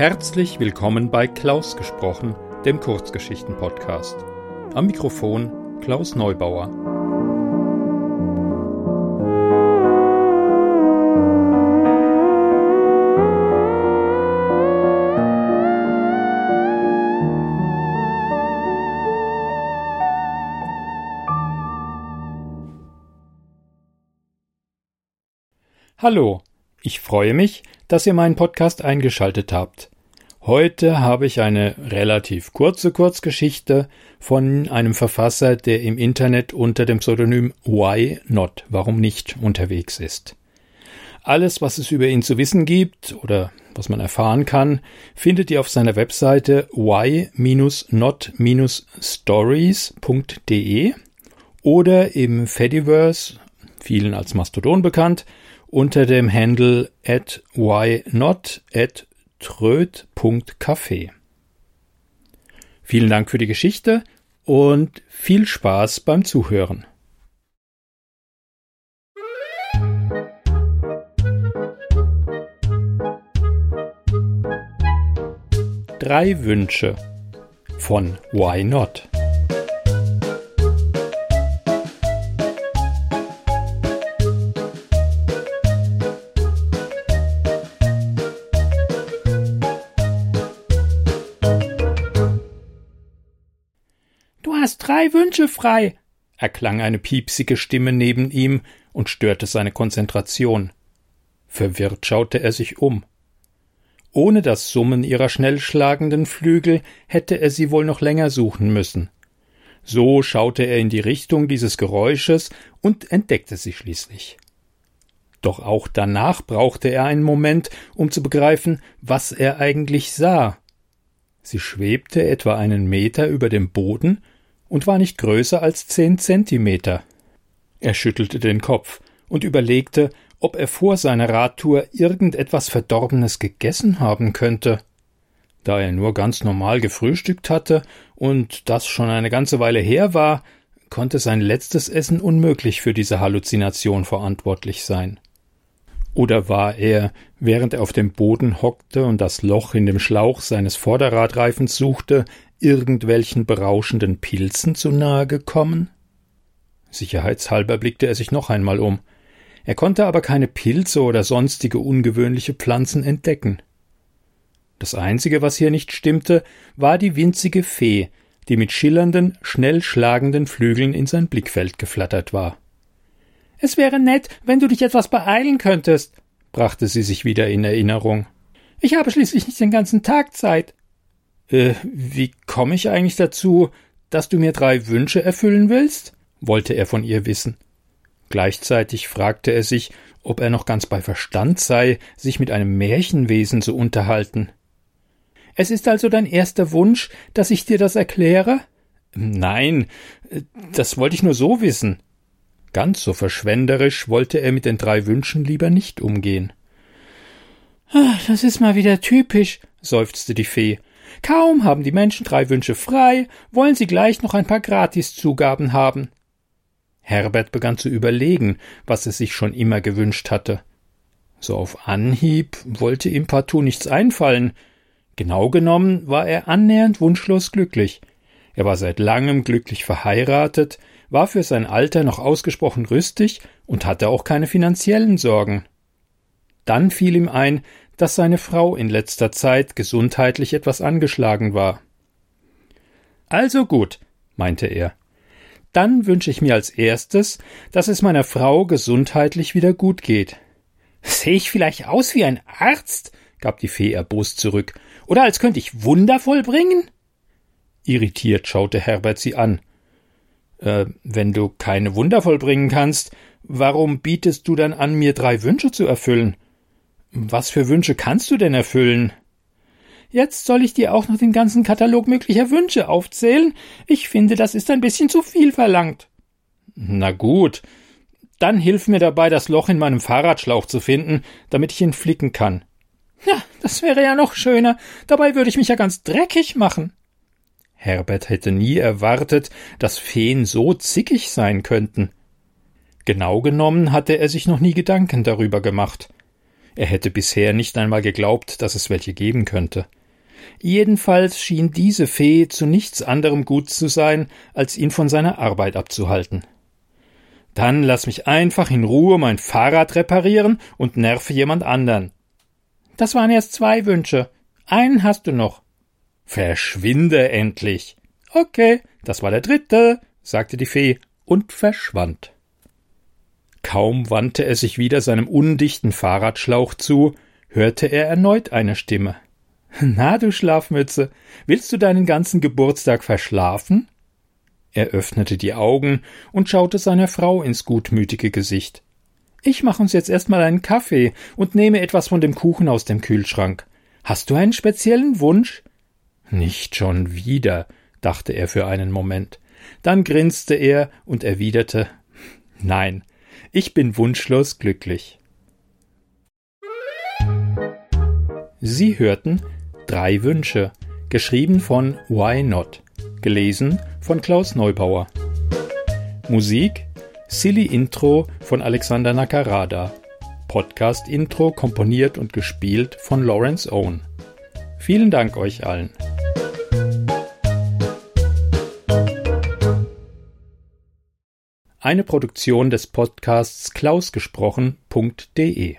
Herzlich willkommen bei Klaus gesprochen, dem Kurzgeschichten-Podcast. Am Mikrofon Klaus Neubauer. Hallo, ich freue mich, dass ihr meinen Podcast eingeschaltet habt. Heute habe ich eine relativ kurze Kurzgeschichte von einem Verfasser, der im Internet unter dem Pseudonym Why Not, warum nicht, unterwegs ist. Alles, was es über ihn zu wissen gibt oder was man erfahren kann, findet ihr auf seiner Webseite why-not-stories.de oder im Fediverse, vielen als Mastodon bekannt, unter dem Handle at whynot at tröd.café. Vielen Dank für die Geschichte und viel Spaß beim Zuhören. Drei Wünsche von Why Not? Hast drei Wünsche frei, erklang eine piepsige Stimme neben ihm und störte seine Konzentration. Verwirrt schaute er sich um. Ohne das Summen ihrer schnell schlagenden Flügel hätte er sie wohl noch länger suchen müssen. So schaute er in die Richtung dieses Geräusches und entdeckte sie schließlich. Doch auch danach brauchte er einen Moment, um zu begreifen, was er eigentlich sah. Sie schwebte etwa einen Meter über dem Boden und war nicht größer als zehn Zentimeter. Er schüttelte den Kopf und überlegte, ob er vor seiner Radtour irgendetwas Verdorbenes gegessen haben könnte. Da er nur ganz normal gefrühstückt hatte und das schon eine ganze Weile her war, konnte sein letztes Essen unmöglich für diese Halluzination verantwortlich sein. Oder war er, während er auf dem Boden hockte und das Loch in dem Schlauch seines Vorderradreifens suchte, irgendwelchen berauschenden Pilzen zu nahe gekommen? Sicherheitshalber blickte er sich noch einmal um. Er konnte aber keine Pilze oder sonstige ungewöhnliche Pflanzen entdecken. Das einzige, was hier nicht stimmte, war die winzige Fee, die mit schillernden, schnell schlagenden Flügeln in sein Blickfeld geflattert war. Es wäre nett, wenn du dich etwas beeilen könntest, brachte sie sich wieder in Erinnerung. Ich habe schließlich nicht den ganzen Tag Zeit. Äh, wie komme ich eigentlich dazu, dass du mir drei Wünsche erfüllen willst? wollte er von ihr wissen. Gleichzeitig fragte er sich, ob er noch ganz bei Verstand sei, sich mit einem Märchenwesen zu unterhalten. Es ist also dein erster Wunsch, dass ich dir das erkläre? Nein, das wollte ich nur so wissen. Ganz so verschwenderisch wollte er mit den drei Wünschen lieber nicht umgehen. Ach, das ist mal wieder typisch, seufzte die Fee. Kaum haben die Menschen drei Wünsche frei, wollen sie gleich noch ein paar Gratiszugaben haben. Herbert begann zu überlegen, was er sich schon immer gewünscht hatte. So auf Anhieb wollte ihm partout nichts einfallen. Genau genommen war er annähernd wunschlos glücklich. Er war seit langem glücklich verheiratet, war für sein Alter noch ausgesprochen rüstig und hatte auch keine finanziellen Sorgen. Dann fiel ihm ein, dass seine Frau in letzter Zeit gesundheitlich etwas angeschlagen war. Also gut, meinte er. Dann wünsche ich mir als erstes, dass es meiner Frau gesundheitlich wieder gut geht. Sehe ich vielleicht aus wie ein Arzt? gab die Fee erbost zurück. Oder als könnte ich Wunder vollbringen? Irritiert schaute Herbert sie an. Äh, wenn du keine Wunder vollbringen kannst, warum bietest du dann an, mir drei Wünsche zu erfüllen? Was für Wünsche kannst du denn erfüllen? Jetzt soll ich dir auch noch den ganzen Katalog möglicher Wünsche aufzählen? Ich finde, das ist ein bisschen zu viel verlangt. Na gut, dann hilf mir dabei, das Loch in meinem Fahrradschlauch zu finden, damit ich ihn flicken kann. Ja, das wäre ja noch schöner. Dabei würde ich mich ja ganz dreckig machen. Herbert hätte nie erwartet, dass Feen so zickig sein könnten. Genau genommen hatte er sich noch nie Gedanken darüber gemacht. Er hätte bisher nicht einmal geglaubt, dass es welche geben könnte. Jedenfalls schien diese Fee zu nichts anderem gut zu sein, als ihn von seiner Arbeit abzuhalten. Dann lass mich einfach in Ruhe mein Fahrrad reparieren und nerve jemand anderen. Das waren erst zwei Wünsche. Einen hast du noch. Verschwinde endlich. Okay, das war der dritte, sagte die Fee und verschwand. Kaum wandte er sich wieder seinem undichten Fahrradschlauch zu, hörte er erneut eine Stimme. Na, du Schlafmütze, willst du deinen ganzen Geburtstag verschlafen? Er öffnete die Augen und schaute seiner Frau ins gutmütige Gesicht. Ich mache uns jetzt erstmal einen Kaffee und nehme etwas von dem Kuchen aus dem Kühlschrank. Hast du einen speziellen Wunsch? Nicht schon wieder, dachte er für einen Moment. Dann grinste er und erwiderte Nein, ich bin wunschlos glücklich. Sie hörten Drei Wünsche, geschrieben von Why Not, gelesen von Klaus Neubauer. Musik Silly Intro von Alexander Nakarada. Podcast Intro komponiert und gespielt von Lawrence Owen. Vielen Dank euch allen. Eine Produktion des Podcasts klausgesprochen.de